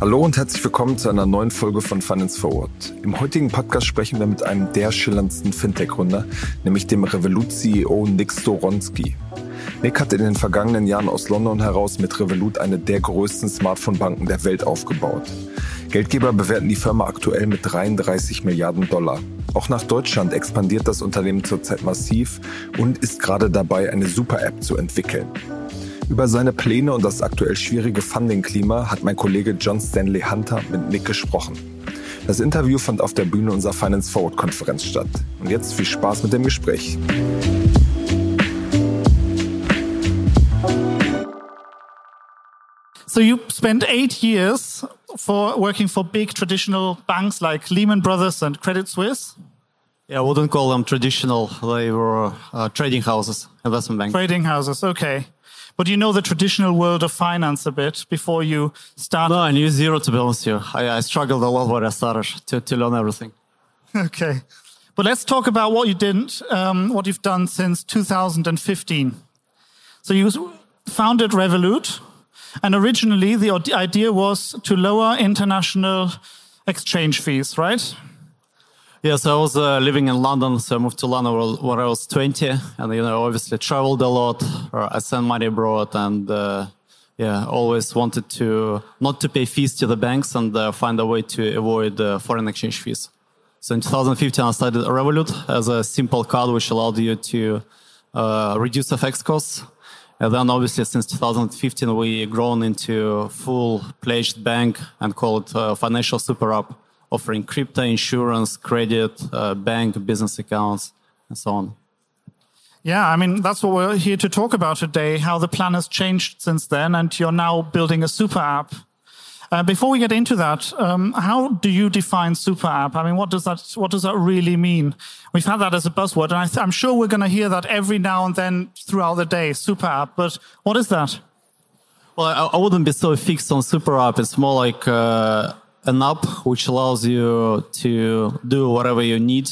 Hallo und herzlich willkommen zu einer neuen Folge von Finance Forward. Im heutigen Podcast sprechen wir mit einem der schillerndsten Fintech-Gründer, nämlich dem Revolut-CEO Nick Storonski. Nick hat in den vergangenen Jahren aus London heraus mit Revolut eine der größten Smartphone-Banken der Welt aufgebaut. Geldgeber bewerten die Firma aktuell mit 33 Milliarden Dollar. Auch nach Deutschland expandiert das Unternehmen zurzeit massiv und ist gerade dabei, eine Super-App zu entwickeln. Über seine Pläne und das aktuell schwierige Funding-Klima hat mein Kollege John Stanley Hunter mit Nick gesprochen. Das Interview fand auf der Bühne unserer Finance Forward Konferenz statt. Und jetzt viel Spaß mit dem Gespräch. So you spent eight years for working for big traditional banks like Lehman Brothers and Credit Suisse. Yeah, I wouldn't call them traditional. They were uh, trading houses, investment banks. Trading houses, okay. But you know the traditional world of finance a bit before you start. No, I knew zero to be honest with you. I, I struggled a lot when I started to, to learn everything. Okay. But let's talk about what you didn't, um, what you've done since 2015. So you founded Revolut, and originally the idea was to lower international exchange fees, right? Yes, I was uh, living in London, so I moved to London when I was 20, and you know, obviously traveled a lot. I sent money abroad, and uh, yeah, always wanted to not to pay fees to the banks and uh, find a way to avoid uh, foreign exchange fees. So in 2015, I started Revolut as a simple card which allowed you to uh, reduce FX costs. And then obviously since 2015, we grown into full-fledged bank and called uh, financial super app offering crypto, insurance, credit, uh, bank, business accounts, and so on. Yeah, I mean, that's what we're here to talk about today, how the plan has changed since then, and you're now building a super app. Uh, before we get into that, um, how do you define super app? I mean, what does that what does that really mean? We've had that as a buzzword, and I am sure we're going to hear that every now and then throughout the day, super app. But what is that? Well, I, I wouldn't be so fixed on super app. It's more like uh, an app which allows you to do whatever you need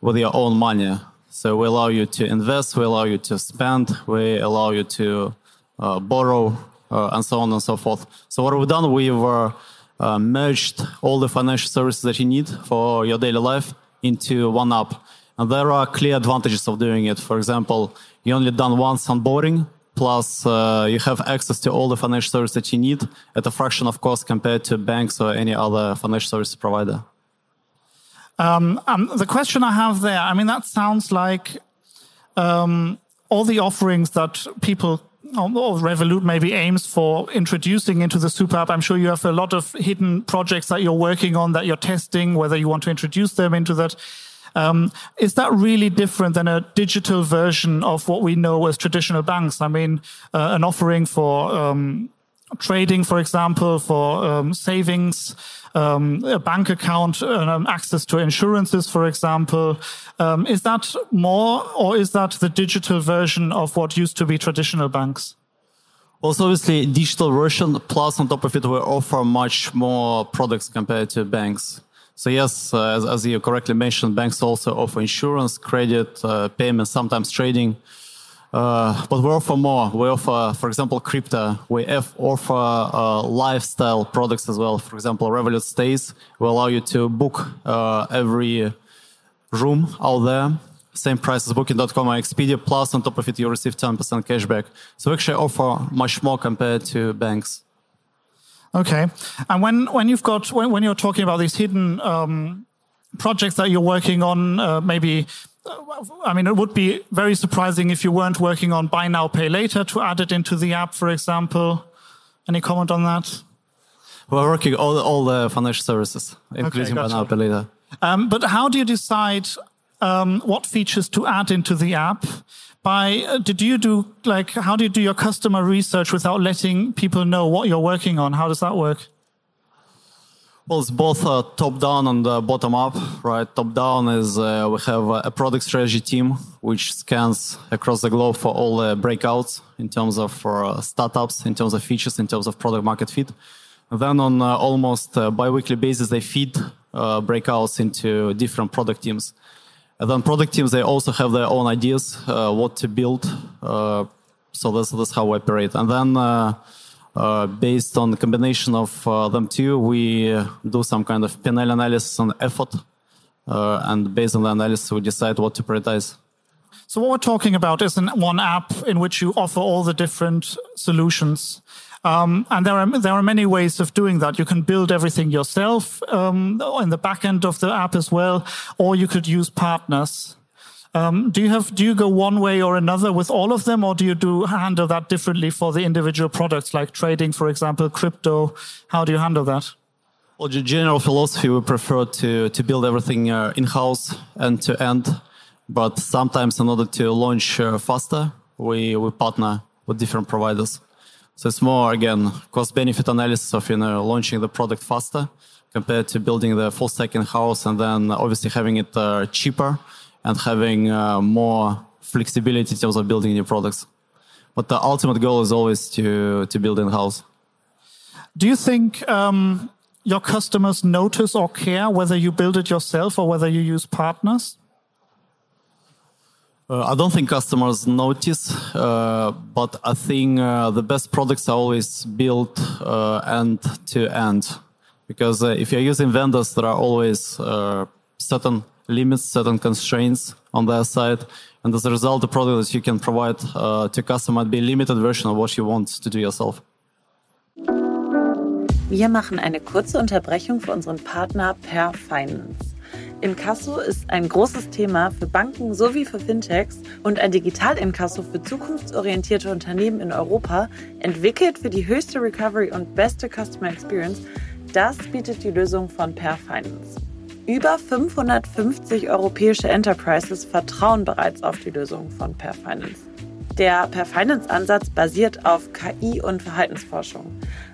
with your own money. So we allow you to invest, we allow you to spend, we allow you to uh, borrow, uh, and so on and so forth. So what we've done, we've uh, uh merged all the financial services that you need for your daily life into one app. And there are clear advantages of doing it. For example, you only done once onboarding, Plus, uh, you have access to all the financial services that you need at a fraction of cost compared to banks or any other financial service provider. Um, um, the question I have there, I mean, that sounds like um, all the offerings that people or Revolut maybe aims for introducing into the super app. I'm sure you have a lot of hidden projects that you're working on that you're testing, whether you want to introduce them into that. Um, is that really different than a digital version of what we know as traditional banks? I mean, uh, an offering for um, trading, for example, for um, savings, um, a bank account, um, access to insurances, for example. Um, is that more, or is that the digital version of what used to be traditional banks? Also, obviously, digital version. Plus, on top of it, we offer much more products compared to banks. So yes, uh, as, as, you correctly mentioned, banks also offer insurance, credit, uh, payments, sometimes trading. Uh, but we offer more. We offer, for example, crypto. We offer uh, lifestyle products as well. For example, Revolut Stays will allow you to book uh, every room out there. Same price as Booking.com or Expedia. Plus, on top of it, you receive 10% cashback. So we actually offer much more compared to banks. Okay. And when, when you've got, when, when you're talking about these hidden um, projects that you're working on, uh, maybe, uh, I mean, it would be very surprising if you weren't working on buy now, pay later to add it into the app, for example. Any comment on that? We're working all, all the financial services, including okay, gotcha. buy now, pay later. Um, but how do you decide um, what features to add into the app? By uh, did you do like how do you do your customer research without letting people know what you're working on? How does that work? Well it's both uh, top down and uh, bottom up right? Top down is uh, we have a product strategy team which scans across the globe for all the breakouts in terms of uh, startups in terms of features in terms of product market fit. And then on uh, almost bi-weekly basis they feed breakouts into different product teams and then product teams, they also have their own ideas, uh, what to build. Uh, So that's that's how we operate. And then uh, uh, based on the combination of uh, them two, we do some kind of P&L analysis on effort, uh, and based on the analysis, we decide what to prioritize. So what we're talking about is an one app in which you offer all the different solutions. Um, and there are there are many ways of doing that. You can build everything yourself um, in the back end of the app as well, or you could use partners. Um, do you have do you go one way or another with all of them, or do you do handle that differently for the individual products like trading, for example, crypto? How do you handle that? Well, the general philosophy we prefer to to build everything uh, in house end to end, but sometimes in order to launch uh, faster, we we partner with different providers. So it's more again cost benefit analysis of you know launching the product faster compared to building the full stack in house and then obviously having it uh, cheaper and having uh, more flexibility in terms of building new products. But the ultimate goal is always to to build in house. Do you think um, your customers notice or care whether you build it yourself or whether you use partners? Uh, I don't think customers notice, uh, but I think uh, the best products are always built uh, end to end. Because uh, if you're using vendors, there are always uh, certain limits, certain constraints on their side. And as a result, the product that you can provide to customer might be a limited version of what you want to do yourself. Wir machen eine kurze Unterbrechung für unseren Partner PAIR Finance. Inkasso ist ein großes Thema für Banken sowie für Fintechs und ein Digital-Inkasso für zukunftsorientierte Unternehmen in Europa, entwickelt für die höchste Recovery und beste Customer Experience. Das bietet die Lösung von Per Finance. Über 550 europäische Enterprises vertrauen bereits auf die Lösung von Per Finance. Der Per Finance Ansatz basiert auf KI und Verhaltensforschung.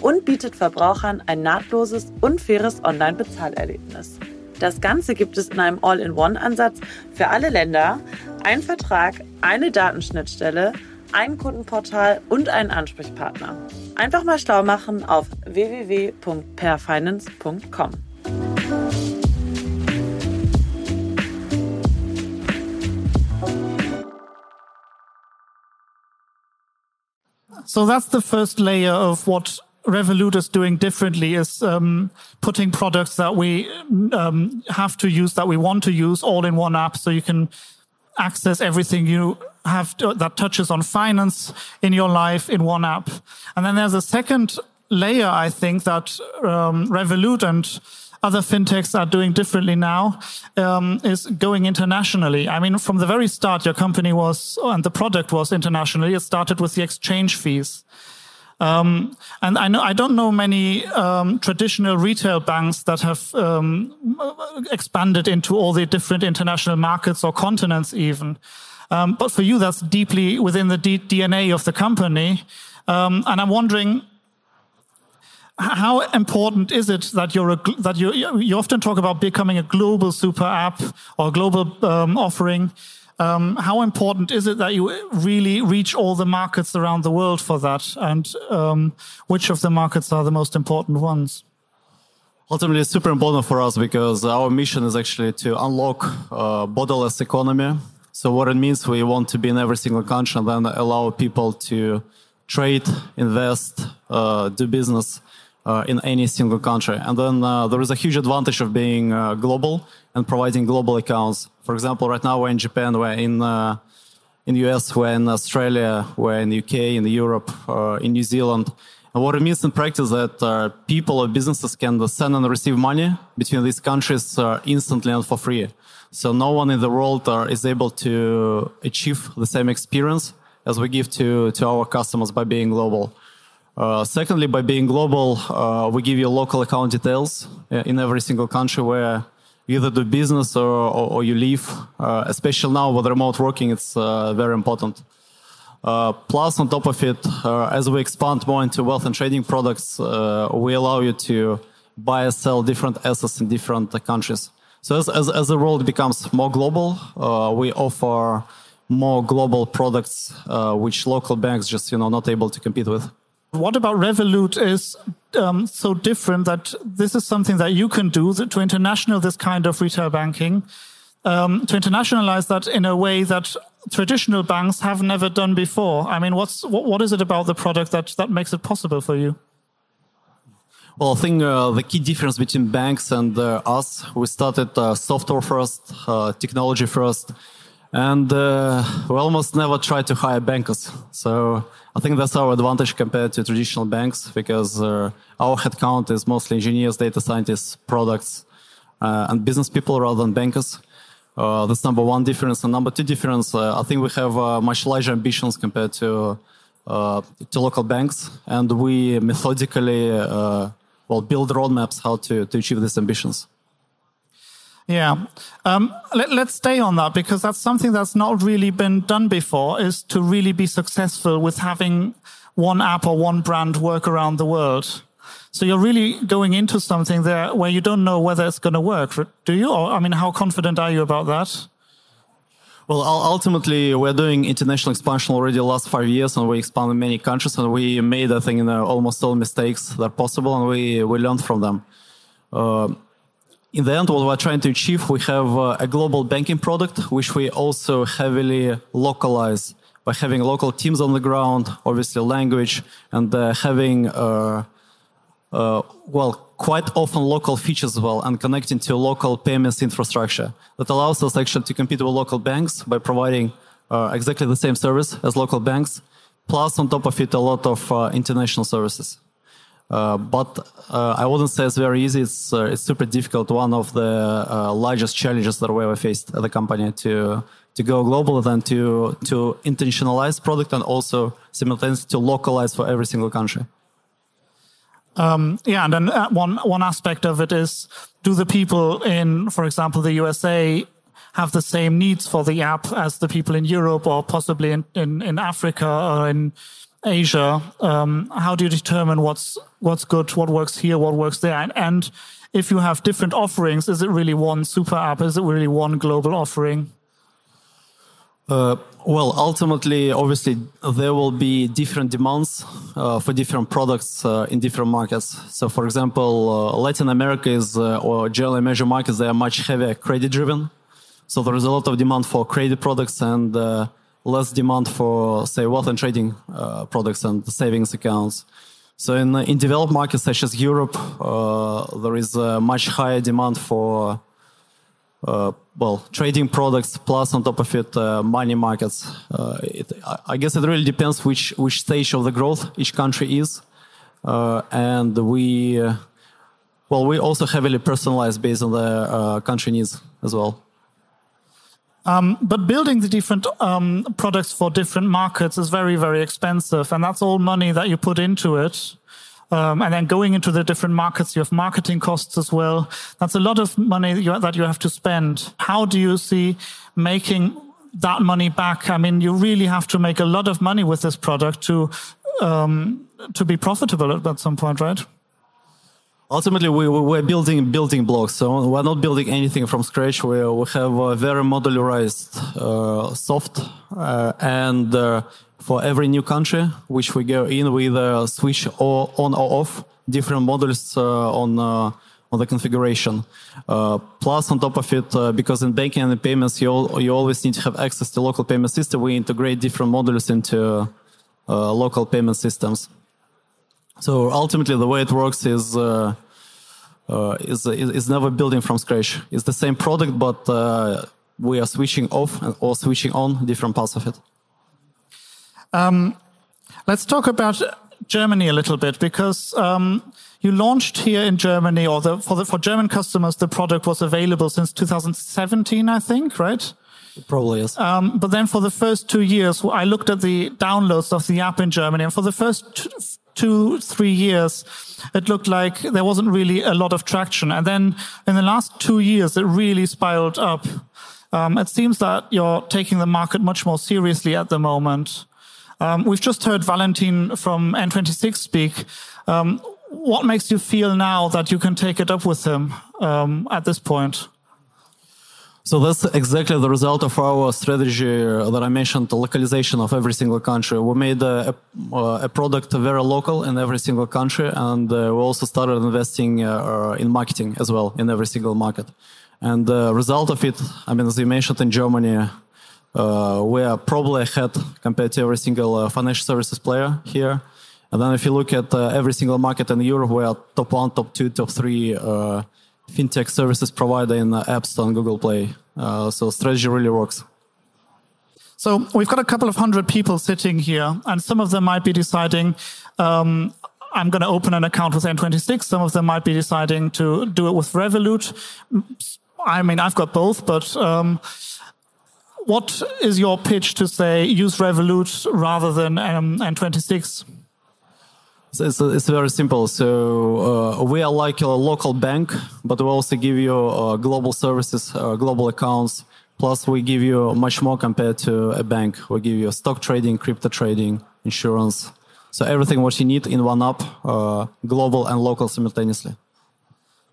und bietet Verbrauchern ein nahtloses und faires Online-Bezahlerlebnis. Das Ganze gibt es in einem All-in-One-Ansatz für alle Länder, ein Vertrag, eine Datenschnittstelle, ein Kundenportal und einen Ansprechpartner. Einfach mal schlau machen auf www.perfinance.com. So that's the first layer of what Revolut is doing differently is um, putting products that we um, have to use, that we want to use, all in one app, so you can access everything you have to, that touches on finance in your life in one app. And then there's a second layer, I think, that um, Revolut and other fintechs are doing differently now um, is going internationally. I mean, from the very start, your company was and the product was internationally. It started with the exchange fees. Um, and I know I don't know many um, traditional retail banks that have um, expanded into all the different international markets or continents, even. Um, but for you, that's deeply within the D DNA of the company. Um, and I'm wondering, how important is it that you're a, that you you often talk about becoming a global super app or global um, offering? Um, how important is it that you really reach all the markets around the world for that? And um, which of the markets are the most important ones? Ultimately, it's super important for us because our mission is actually to unlock uh, borderless economy. So what it means, we want to be in every single country and then allow people to trade, invest, uh, do business uh, in any single country. And then uh, there is a huge advantage of being uh, global and providing global accounts. For example, right now we're in Japan, we're in uh, in the US, we're in Australia, we're in the UK, in Europe, uh, in New Zealand. And what it means in practice that uh, people or businesses can send and receive money between these countries instantly and for free. So no one in the world is able to achieve the same experience as we give to, to our customers by being global. Uh, secondly, by being global, uh, we give you local account details uh, in every single country where either do business or, or, or you leave. Uh, especially now with remote working, it's uh, very important. Uh, plus, on top of it, uh, as we expand more into wealth and trading products, uh, we allow you to buy and sell different assets in different countries. So as, as, as the world becomes more global, uh, we offer more global products, which local banks just, you know, not able to compete with. What about Revolut is um, so different that this is something that you can do to international this kind of retail banking, um, to internationalize that in a way that traditional banks have never done before. I mean, what's what, what is it about the product that that makes it possible for you? Well, I think uh, the key difference between banks and uh, us, we started uh, software first, uh, technology first, and uh, we almost never try to hire bankers. So I think that's our advantage compared to traditional banks because uh, our headcount is mostly engineers, data scientists, products, and business people rather than bankers. Uh, that's number one difference. And number two difference, uh, I think we have uh, much larger ambitions compared to uh, to local banks, and we methodically uh, well build roadmaps how to to achieve these ambitions. Yeah, um, let, us stay on that because that's something that's not really been done before. Is to really be successful with having one app or one brand work around the world. So you're really going into something there where you don't know whether it's going to work, do you? Or, I mean, how confident are you about that? Well, ultimately, we're doing international expansion already the last five years, and we expanded many countries, and we made, I think, you know, almost all mistakes that are possible, and we, we learned from them. Uh, in the end, what we're trying to achieve, we have uh, a global banking product, which we also heavily localize by having local teams on the ground, obviously language, and uh, having uh, uh, well, quite often local features as well and connecting to local payments infrastructure that allows us actually to compete with local banks by providing uh, exactly the same service as local banks, plus on top of it, a lot of uh, international services. Uh, but uh, I wouldn't say it's very easy. It's, uh, it's super difficult. One of the largest challenges that we ever faced at the company to to go global and to to intentionalize product and also simultaneously to localize for every single country. Um, yeah, and then uh, one one aspect of it is: do the people in, for example, the USA have the same needs for the app as the people in Europe or possibly in in, in Africa or in Asia? Um, how do you determine what's what's good, what works here, what works there, and, and if you have different offerings, is it really one super app? Is it really one global offering? Uh, well, ultimately, obviously, there will be different demands uh, for different products uh, in different markets. So, for example, uh, Latin America is, uh, or generally major markets, they are much heavier credit driven. So there is a lot of demand for credit products and uh, less demand for, say, wealth and trading products and savings accounts. So in, in developed markets such as Europe, there is a much higher demand for uh, well, trading products plus on top of it, uh, money markets. Uh, it, I guess it really depends which which stage of the growth each country is, uh, and we, uh, well, we also heavily personalize based on the uh, country needs as well. Um, but building the different um, products for different markets is very, very expensive, and that's all money that you put into it. Um, and then going into the different markets, you have marketing costs as well. That's a lot of money that you, that you have to spend. How do you see making that money back? I mean, you really have to make a lot of money with this product to um, to be profitable at, at some point, right? Ultimately we, we're building building blocks. So we're not building anything from scratch. We, we have a very modularized uh, soft uh, and uh, for every new country which we go in we either switch on or off different models uh, on uh, on the configuration. Uh, plus on top of it because in banking and in payments you, you always need to have access to local payment system. We integrate different modules into local payment systems so ultimately, the way it works is uh, uh, is, is never building from scratch. It's the same product, but uh, we are switching off or switching on different parts of it. Um, let's talk about Germany a little bit because um, you launched here in Germany, or the, for the, for German customers, the product was available since 2017, I think, right? It probably is. Um, but then for the first two years, I looked at the downloads of the app in Germany, and for the first two, three years, it looked like there wasn't really a lot of traction. And then in the last two years, it really spiraled up. Um, it seems that you're taking the market much more seriously at the moment. Um, we've just heard Valentin from N26 speak. Um, what makes you feel now that you can take it up with him um, at this point? So that's exactly the result of our strategy that I mentioned, the localization of every single country. We made a, a, a product very local in every single country, and uh, we also started investing uh, in marketing as well in every single market. And the result of it, I mean, as you mentioned in Germany, uh, we are probably ahead compared to every single uh, financial services player here. And then if you look at uh, every single market in Europe, we are top one, top two, top three uh, fintech services provider in the App Store and Google Play. Uh, so strategy really works. So we've got a couple of hundred people sitting here, and some of them might be deciding, um, I'm going to open an account with N26. Some of them might be deciding to do it with Revolut. I mean, I've got both, but um, what is your pitch to say use Revolut rather than um, N26? It's, it's very simple. So uh, we are like a local bank, but we also give you uh, global services, uh, global accounts. Plus, we give you much more compared to a bank. We give you stock trading, crypto trading, insurance. So everything what you need in one app, uh, global and local simultaneously.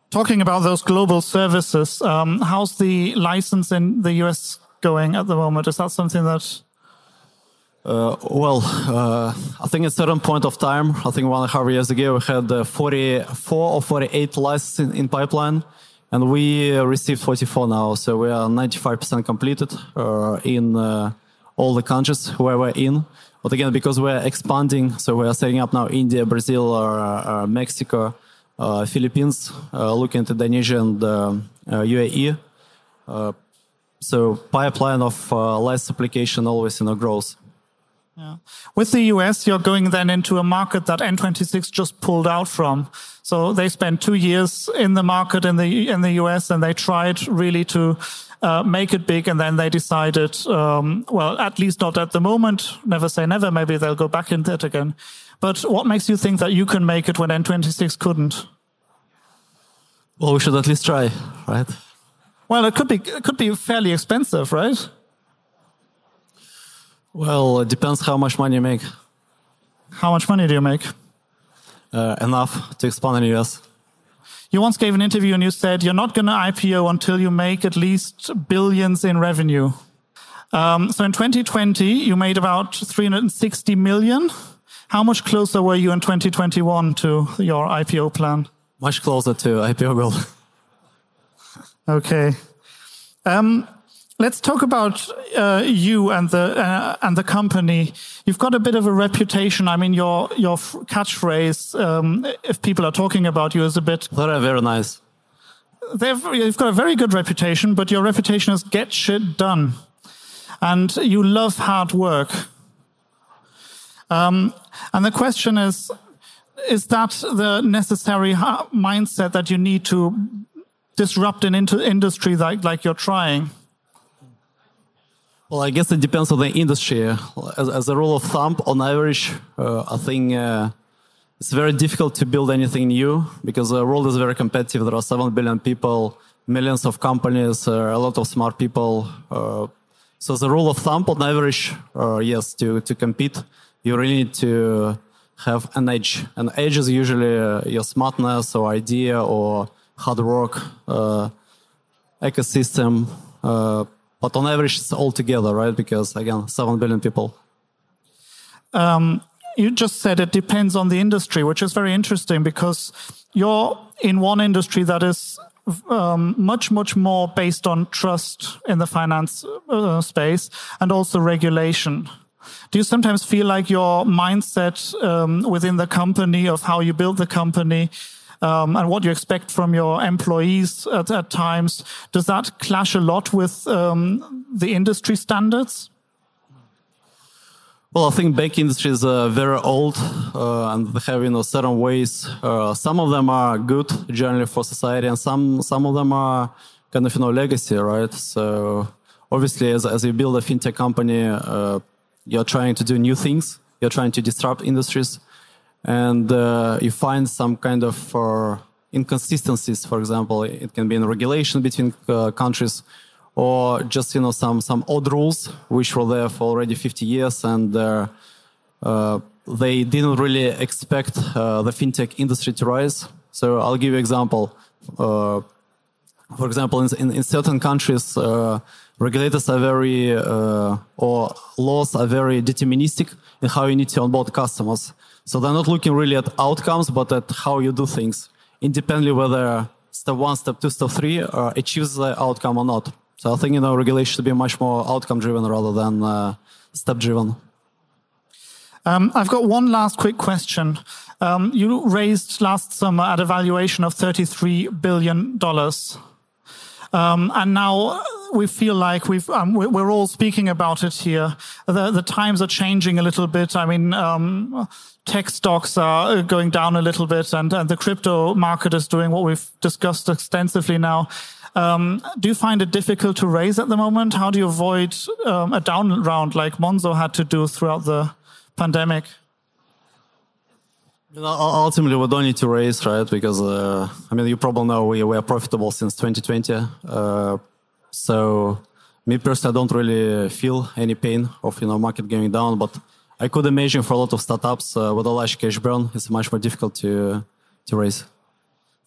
Talking about those global services, um, how's the license in the US going at the moment? Is that something that uh, well, uh, I think at a certain point of time, I think one and a half years ago, we had uh, 44 or 48 licenses in, in, pipeline, and we received 44 now. So we are 95% completed uh, in uh, all the countries where we're in. But again, because we're expanding, so we are setting up now India, Brazil, uh, Mexico, Philippines, looking at Indonesia and UAE. so pipeline of license application always you know grows. Yeah. With the US, you're going then into a market that N26 just pulled out from. So they spent two years in the market in the in the US, and they tried really to uh, make it big, and then they decided, um, well, at least not at the moment. Never say never. Maybe they'll go back into it again. But what makes you think that you can make it when N26 couldn't? Well, we should at least try, right? Well, it could be it could be fairly expensive, right? Well, it depends how much money you make. How much money do you make? Uh, enough to expand in the US. You once gave an interview and you said you're not going to IPO until you make at least billions in revenue. Um, so in 2020, you made about 360 million. How much closer were you in 2021 to your IPO plan? Much closer to IPO goal. okay. Um, Let's talk about uh, you and the uh, and the company. You've got a bit of a reputation. I mean, your your catchphrase, um, if people are talking about you, is a bit very very nice. They've, you've got a very good reputation, but your reputation is get shit done, and you love hard work. Um, and the question is, is that the necessary mindset that you need to disrupt an industry like like you're trying? Well, I guess it depends on the industry. As, as a rule of thumb, on average, uh, I think uh, it's very difficult to build anything new because the world is very competitive. There are 7 billion people, millions of companies, uh, a lot of smart people. Uh, so, a rule of thumb, on average, uh, yes, to, to compete, you really need to have an edge. An edge is usually uh, your smartness or idea or hard work, ecosystem but on average, it's all together, right? Because again, 7 billion people. Um, you just said it depends on the industry, which is very interesting because you're in one industry that is um, much, much more based on trust in the finance uh, space and also regulation. Do you sometimes feel like your mindset um, within the company of how you build the company um, and what you expect from your employees at, at, times. Does that clash a lot with um, the industry standards? Well, I think bank industry is uh, very old uh, and they have you know certain ways. Uh, some of them are good generally for society, and some some of them are kind of you know legacy, right? So obviously, as as you build a fintech company, uh, you're trying to do new things. You're trying to disrupt industries and uh, you find some kind of uh, inconsistencies. For example, it can be in regulation between uh, countries, or just you know some some odd rules which were there for already 50 years, and uh, uh, they didn't really expect uh, the fintech industry to rise. So I'll give you example. For example, in, in, in certain countries, regulators are very, or laws are very deterministic in how you need to onboard customers. So they're not looking really at outcomes, but at how you do things, independently whether step one, step two, step three uh, achieves the outcome or not. So I think, you know, regulation should be much more outcome driven rather than uh, step driven. Um, I've got one last quick question. Um, you raised last summer at a valuation of $33 billion. Um, and now we feel like we've um, we're all speaking about it here. The, the times are changing a little bit. I mean, um, tech stocks are going down a little bit, and, and the crypto market is doing what we've discussed extensively now. Um, do you find it difficult to raise at the moment? How do you avoid um, a down round like Monzo had to do throughout the pandemic? You know, ultimately, we don't need to raise, right? Because uh, I mean, you probably know we, we are profitable since 2020. Uh, so, me personally, I don't really feel any pain of you know market going down. But I could imagine for a lot of startups uh, with a large cash burn, it's much more difficult to to raise.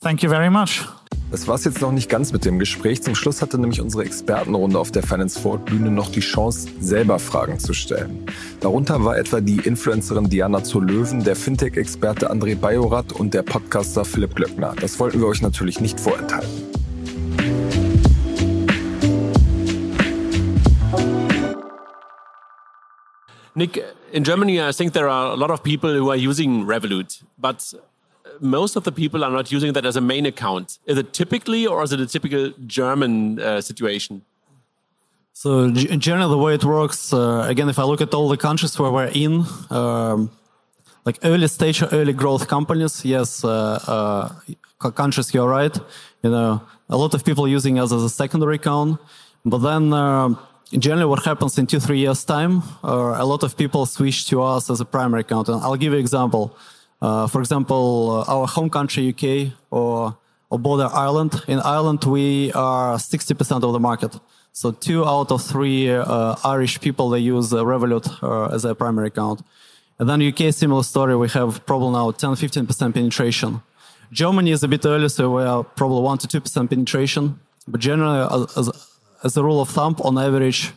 Thank you very much. Das war es jetzt noch nicht ganz mit dem Gespräch. Zum Schluss hatte nämlich unsere Expertenrunde auf der Finance Forward Bühne noch die Chance, selber Fragen zu stellen. Darunter war etwa die Influencerin Diana zur Löwen, der Fintech-Experte André Bajorat und der Podcaster Philipp Glöckner. Das wollten wir euch natürlich nicht vorenthalten. Nik, in Germany, I think there are a lot of people who are using Revolut, but most of the people are not using that as a main account. Is it typically, or is it a typical German uh, situation? So, in general, the way it works, uh, again, if I look at all the countries where we're in, um, like early stage or early growth companies, yes, uh, uh countries, you're right. You know, a lot of people using us as a secondary account, but then. Generally, what happens in two, three years' time, uh, a lot of people switch to us as a primary account. And I'll give you an example. Uh, for example, uh, our home country, UK, or, or border Ireland. In Ireland, we are 60% of the market. So two out of three uh, Irish people, they use uh, Revolut uh, as their primary account. And then UK, similar story. We have probably now 10, 15% penetration. Germany is a bit early, so we are probably 1 to 2% penetration. But generally, as, as a rule of thumb, on average,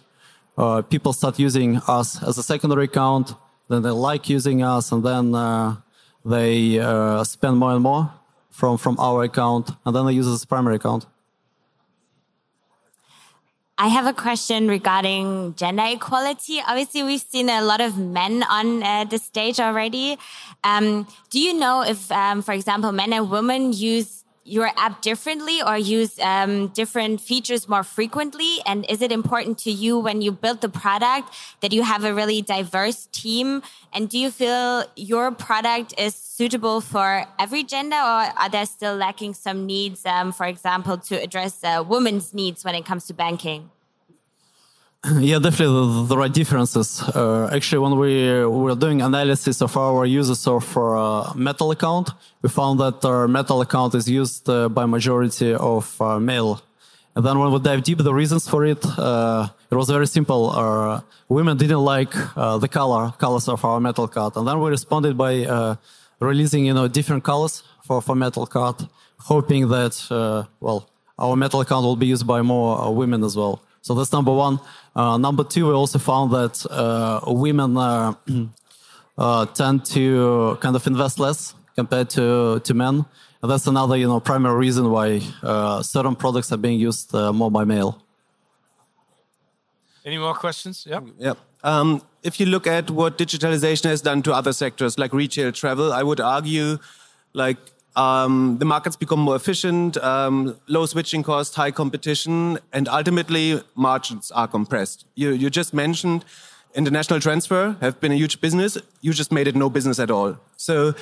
uh, people start using us as a secondary account, then they like using us, and then uh, they uh, spend more and more from from our account, and then they use it as primary account. I have a question regarding gender equality. Obviously, we've seen a lot of men on uh, the stage already. Um, do you know if, um, for example, men and women use your app differently or use um, different features more frequently? And is it important to you when you build the product that you have a really diverse team? And do you feel your product is suitable for every gender, or are there still lacking some needs, um, for example, to address uh, women's needs when it comes to banking? Yeah, definitely there are differences. Uh, actually, when we were doing analysis of our users of uh, metal account, we found that our metal account is used uh, by majority of uh, male. And then when we dive deep the reasons for it, uh, it was very simple. Our women didn't like uh, the color colors of our metal card, and then we responded by releasing you know different colors for for metal card, hoping that well our metal account will be used by more women as well. So that's number one. Uh, number two, we also found that uh, women uh, uh, tend to kind of invest less compared to, to men. And that's another, you know, primary reason why uh, certain products are being used more by male. Any more questions? Yeah. Yeah. Um, if you look at what digitalization has done to other sectors like retail, travel, I would argue, like um, the markets become more efficient, um, low switching costs, high competition, and ultimately margins are compressed. You, you just mentioned international transfer have been a huge business. You just made it no business at all. So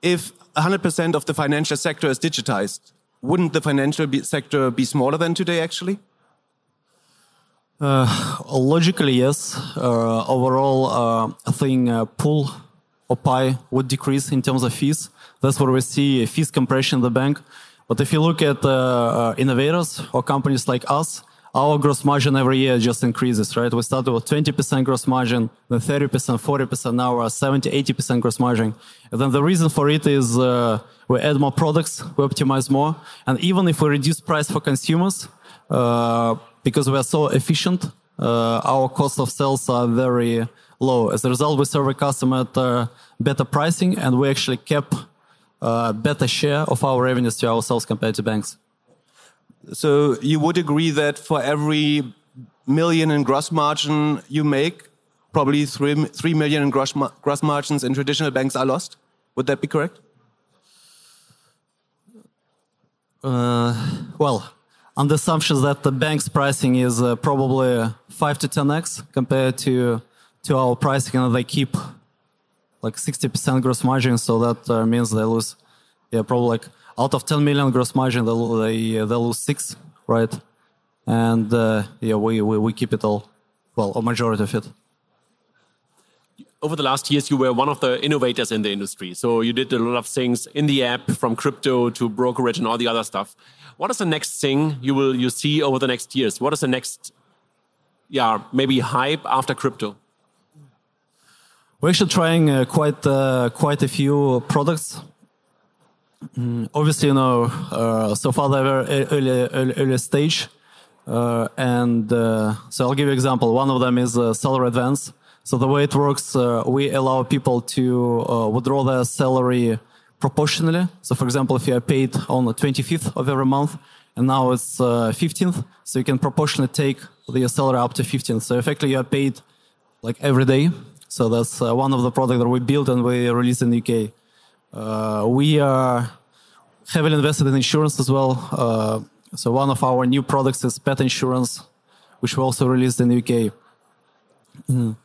if 100% of the financial sector is digitized, wouldn't the financial be sector be smaller than today actually? Uh, logically, yes. Uh, overall, uh, I think uh, pool or pie would decrease in terms of fees. That's where we see a fees compression in the bank. But if you look at uh, uh, innovators or companies like us, our gross margin every year just increases, right? We started with 20% gross margin, then 30%, 40%, now we're 70, 80% gross margin. And then the reason for it is uh, we add more products, we optimize more. And even if we reduce price for consumers, uh, because we are so efficient, uh, our cost of sales are very low. As a result, we serve a customer at uh, better pricing and we actually kept better share of our revenues to ourselves compared to banks. So you would agree that for every million in gross margin you make, probably three, 3 million in gross, gross margins in traditional banks are lost? Would that be correct? Uh, well, on the assumption that the bank's pricing is uh, probably 5 to 10x compared to, to our pricing, and they keep like 60% gross margin, so that uh, means they lose, yeah, probably like out of 10 million gross margin, they they, they lose six, right? And uh, yeah, we, we we keep it all, well, a majority of it. Over the last years, you were one of the innovators in the industry. So you did a lot of things in the app, from crypto to brokerage and all the other stuff. What is the next thing you will you see over the next years? What is the next, yeah, maybe hype after crypto? We're actually trying uh, quite uh, quite a few products. Mm, obviously, you know, uh, so far they're very early, early, early stage, uh, and uh, so I'll give you an example. One of them is uh, salary advance. So the way it works, we allow people to withdraw their salary proportionally. So, for example, if you are paid on the 25th of every month, and now it's 15th, so you can proportionally take your salary up to 15th. So effectively, you are paid like every day so that's uh, one of the products that we built and we released in the UK. Uh, we are heavily invested in insurance as well. Uh, so one of our new products is pet insurance, which we also released in the UK. Mm.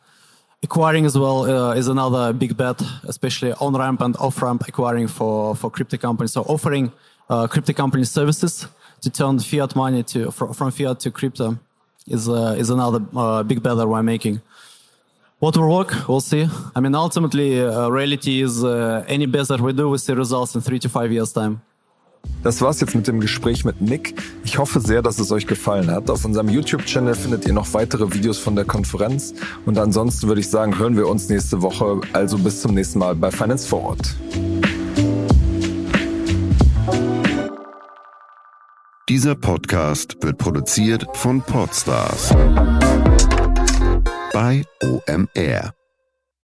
Acquiring as well uh, is another big bet, especially on ramp and off ramp acquiring for, for crypto companies. So offering uh, crypto company services to turn fiat money to from, from fiat to crypto is uh, is another big bet that we're making. What will work, we'll see. I mean, ultimately, uh, reality is uh, any best that we do, we see results in three to five years time. Das war's jetzt mit dem Gespräch mit Nick. Ich hoffe sehr, dass es euch gefallen hat. Auf unserem YouTube-Channel findet ihr noch weitere Videos von der Konferenz. Und ansonsten würde ich sagen, hören wir uns nächste Woche. Also bis zum nächsten Mal bei Finance Forward. Dieser Podcast wird produziert von Podstars bei OMR.